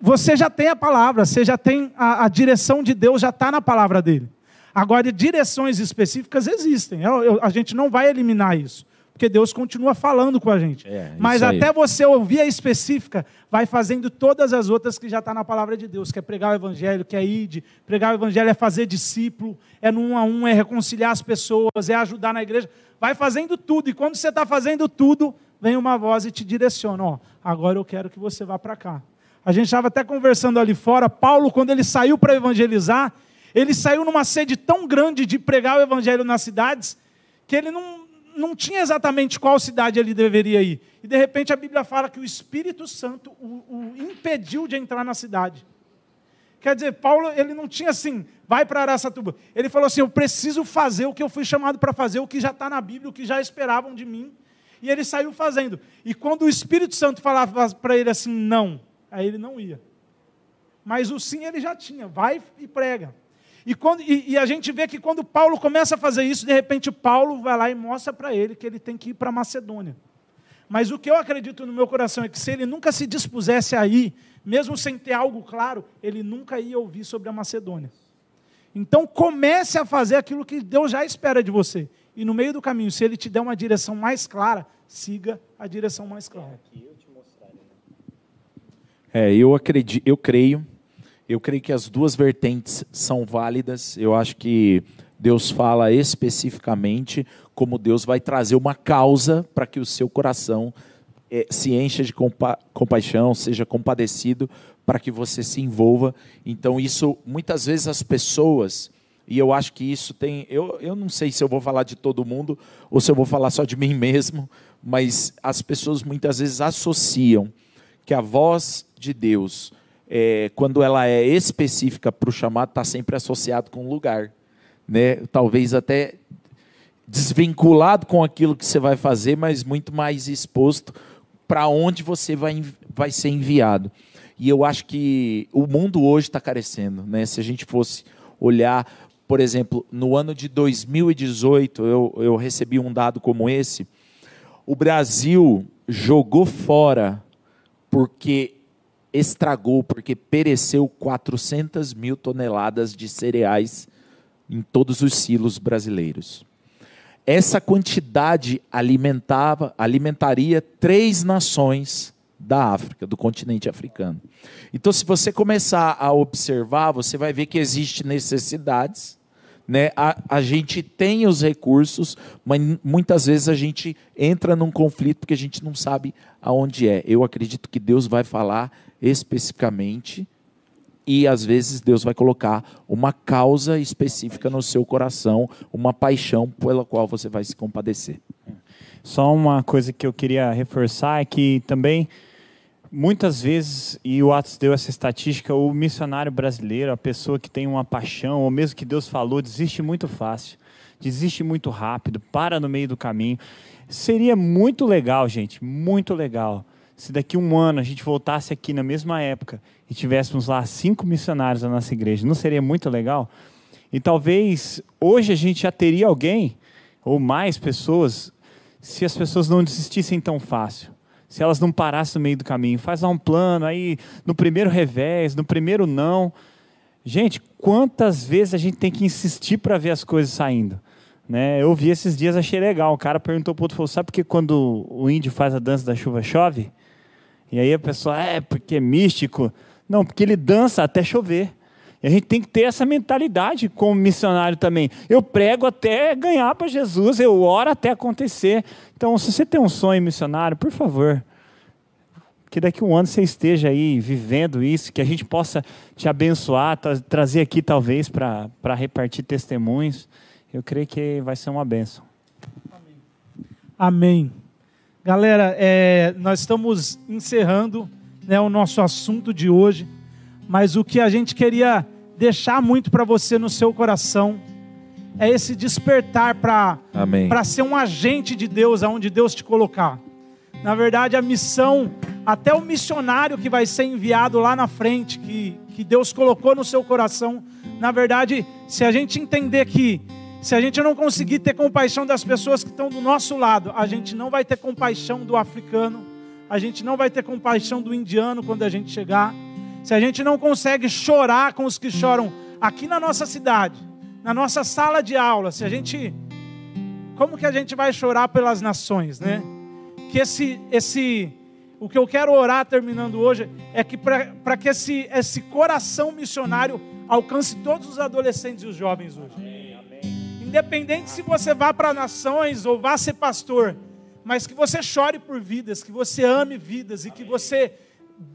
você já tem a palavra, você já tem a, a direção de Deus, já está na palavra dele. Agora, direções específicas existem, eu, eu, a gente não vai eliminar isso, porque Deus continua falando com a gente. É, Mas até você ouvir a específica, vai fazendo todas as outras que já está na palavra de Deus, que é pregar o evangelho, que é ir, pregar o evangelho é fazer discípulo, é no um a um, é reconciliar as pessoas, é ajudar na igreja. Vai fazendo tudo, e quando você está fazendo tudo, vem uma voz e te direciona: ó, agora eu quero que você vá para cá. A gente estava até conversando ali fora. Paulo, quando ele saiu para evangelizar, ele saiu numa sede tão grande de pregar o evangelho nas cidades, que ele não, não tinha exatamente qual cidade ele deveria ir. E de repente a Bíblia fala que o Espírito Santo o, o impediu de entrar na cidade. Quer dizer, Paulo, ele não tinha assim, vai para Araçatuba. Ele falou assim: eu preciso fazer o que eu fui chamado para fazer, o que já está na Bíblia, o que já esperavam de mim. E ele saiu fazendo. E quando o Espírito Santo falava para ele assim, não, Aí ele não ia. Mas o sim ele já tinha, vai e prega. E, quando, e, e, a gente vê que quando Paulo começa a fazer isso, de repente Paulo vai lá e mostra para ele que ele tem que ir para Macedônia. Mas o que eu acredito no meu coração é que se ele nunca se dispusesse a ir, mesmo sem ter algo claro, ele nunca ia ouvir sobre a Macedônia. Então comece a fazer aquilo que Deus já espera de você. E no meio do caminho, se ele te der uma direção mais clara, siga a direção mais clara. É, eu acredito, eu creio eu creio que as duas vertentes são válidas. Eu acho que Deus fala especificamente como Deus vai trazer uma causa para que o seu coração é, se encha de compa compaixão, seja compadecido, para que você se envolva. Então, isso, muitas vezes as pessoas, e eu acho que isso tem. Eu, eu não sei se eu vou falar de todo mundo ou se eu vou falar só de mim mesmo, mas as pessoas muitas vezes associam que a voz de Deus é, quando ela é específica para o chamado, está sempre associado com o lugar. Né? Talvez até desvinculado com aquilo que você vai fazer, mas muito mais exposto para onde você vai, vai ser enviado. E eu acho que o mundo hoje está carecendo. Né? Se a gente fosse olhar, por exemplo, no ano de 2018, eu, eu recebi um dado como esse. O Brasil jogou fora porque estragou, porque pereceu 400 mil toneladas de cereais em todos os silos brasileiros. Essa quantidade alimentava, alimentaria três nações da África, do continente africano. Então, se você começar a observar, você vai ver que existem necessidades, né? A, a, gente tem os recursos, mas muitas vezes a gente entra num conflito porque a gente não sabe aonde é. Eu acredito que Deus vai falar especificamente e às vezes Deus vai colocar uma causa específica no seu coração, uma paixão pela qual você vai se compadecer. Só uma coisa que eu queria reforçar é que também muitas vezes, e o Atos deu essa estatística, o missionário brasileiro, a pessoa que tem uma paixão, ou mesmo que Deus falou, desiste muito fácil, desiste muito rápido, para no meio do caminho. Seria muito legal, gente, muito legal se daqui a um ano a gente voltasse aqui na mesma época e tivéssemos lá cinco missionários na nossa igreja, não seria muito legal? E talvez hoje a gente já teria alguém, ou mais pessoas, se as pessoas não desistissem tão fácil. Se elas não parassem no meio do caminho, faz lá um plano, aí no primeiro revés, no primeiro não. Gente, quantas vezes a gente tem que insistir para ver as coisas saindo? Né? Eu vi esses dias, achei legal. O cara perguntou para o outro, falou, sabe porque quando o índio faz a dança da chuva chove? E aí a pessoa, é, porque é místico. Não, porque ele dança até chover. A gente tem que ter essa mentalidade como missionário também. Eu prego até ganhar para Jesus, eu oro até acontecer. Então, se você tem um sonho missionário, por favor, que daqui a um ano você esteja aí vivendo isso, que a gente possa te abençoar, tra trazer aqui talvez para repartir testemunhos. Eu creio que vai ser uma benção. Amém. Amém. Galera, é, nós estamos encerrando né, o nosso assunto de hoje, mas o que a gente queria deixar muito para você no seu coração é esse despertar para ser um agente de Deus aonde Deus te colocar. Na verdade, a missão, até o missionário que vai ser enviado lá na frente, que, que Deus colocou no seu coração, na verdade, se a gente entender que se a gente não conseguir ter compaixão das pessoas que estão do nosso lado, a gente não vai ter compaixão do africano, a gente não vai ter compaixão do indiano quando a gente chegar. Se a gente não consegue chorar com os que choram aqui na nossa cidade, na nossa sala de aula, se a gente como que a gente vai chorar pelas nações, né? Que esse esse o que eu quero orar terminando hoje é que para que esse, esse coração missionário alcance todos os adolescentes e os jovens hoje. Independente se você vá para nações ou vá ser pastor, mas que você chore por vidas, que você ame vidas e que você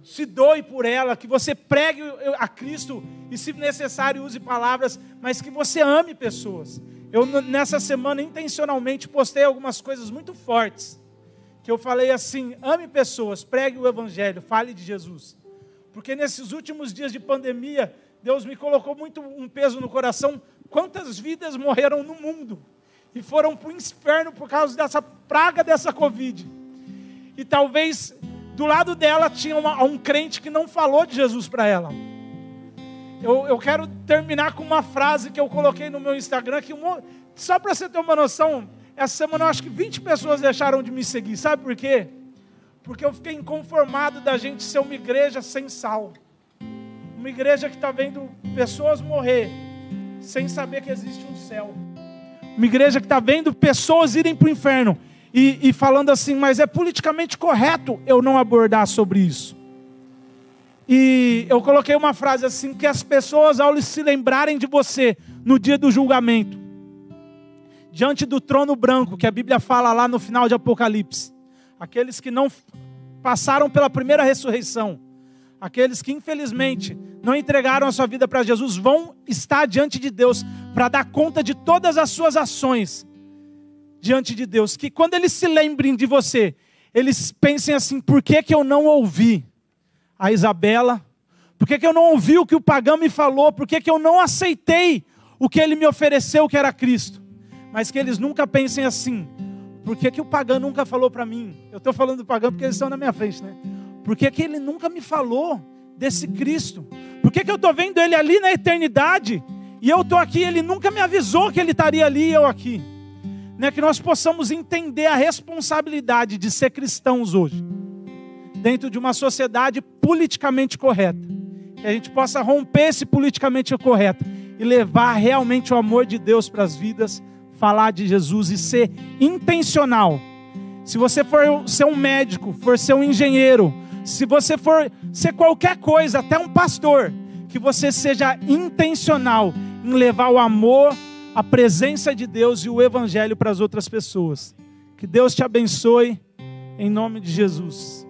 se doe por ela, que você pregue a Cristo e, se necessário, use palavras, mas que você ame pessoas. Eu, nessa semana, intencionalmente postei algumas coisas muito fortes. Que eu falei assim: ame pessoas, pregue o Evangelho, fale de Jesus. Porque nesses últimos dias de pandemia, Deus me colocou muito um peso no coração Quantas vidas morreram no mundo e foram para o inferno por causa dessa praga dessa Covid? E talvez do lado dela tinha uma, um crente que não falou de Jesus para ela. Eu, eu, quero terminar com uma frase que eu coloquei no meu Instagram, que só para você ter uma noção, essa semana eu acho que 20 pessoas deixaram de me seguir. Sabe por quê? Porque eu fiquei inconformado da gente ser uma igreja sem sal. Uma igreja que está vendo pessoas morrer sem saber que existe um céu. Uma igreja que está vendo pessoas irem para o inferno e, e falando assim, mas é politicamente correto eu não abordar sobre isso. E eu coloquei uma frase assim: que as pessoas, ao se lembrarem de você no dia do julgamento, diante do trono branco, que a Bíblia fala lá no final de Apocalipse, aqueles que não passaram pela primeira ressurreição, aqueles que infelizmente não entregaram a sua vida para Jesus, vão estar diante de Deus para dar conta de todas as suas ações diante de Deus. Que quando eles se lembrem de você, eles pensem assim: por que, que eu não ouvi a Isabela? Por que, que eu não ouvi o que o pagão me falou? Por que, que eu não aceitei o que ele me ofereceu, que era Cristo? Mas que eles nunca pensem assim: por que, que o pagão nunca falou para mim? Eu estou falando do pagão porque eles estão na minha frente, né? Por que, que ele nunca me falou desse Cristo? Por que, que eu estou vendo ele ali na eternidade e eu estou aqui? Ele nunca me avisou que ele estaria ali e eu aqui. Né? Que nós possamos entender a responsabilidade de ser cristãos hoje, dentro de uma sociedade politicamente correta. Que a gente possa romper esse politicamente correto e levar realmente o amor de Deus para as vidas, falar de Jesus e ser intencional. Se você for ser um médico, for ser um engenheiro, se você for ser qualquer coisa, até um pastor, que você seja intencional em levar o amor, a presença de Deus e o evangelho para as outras pessoas. Que Deus te abençoe em nome de Jesus.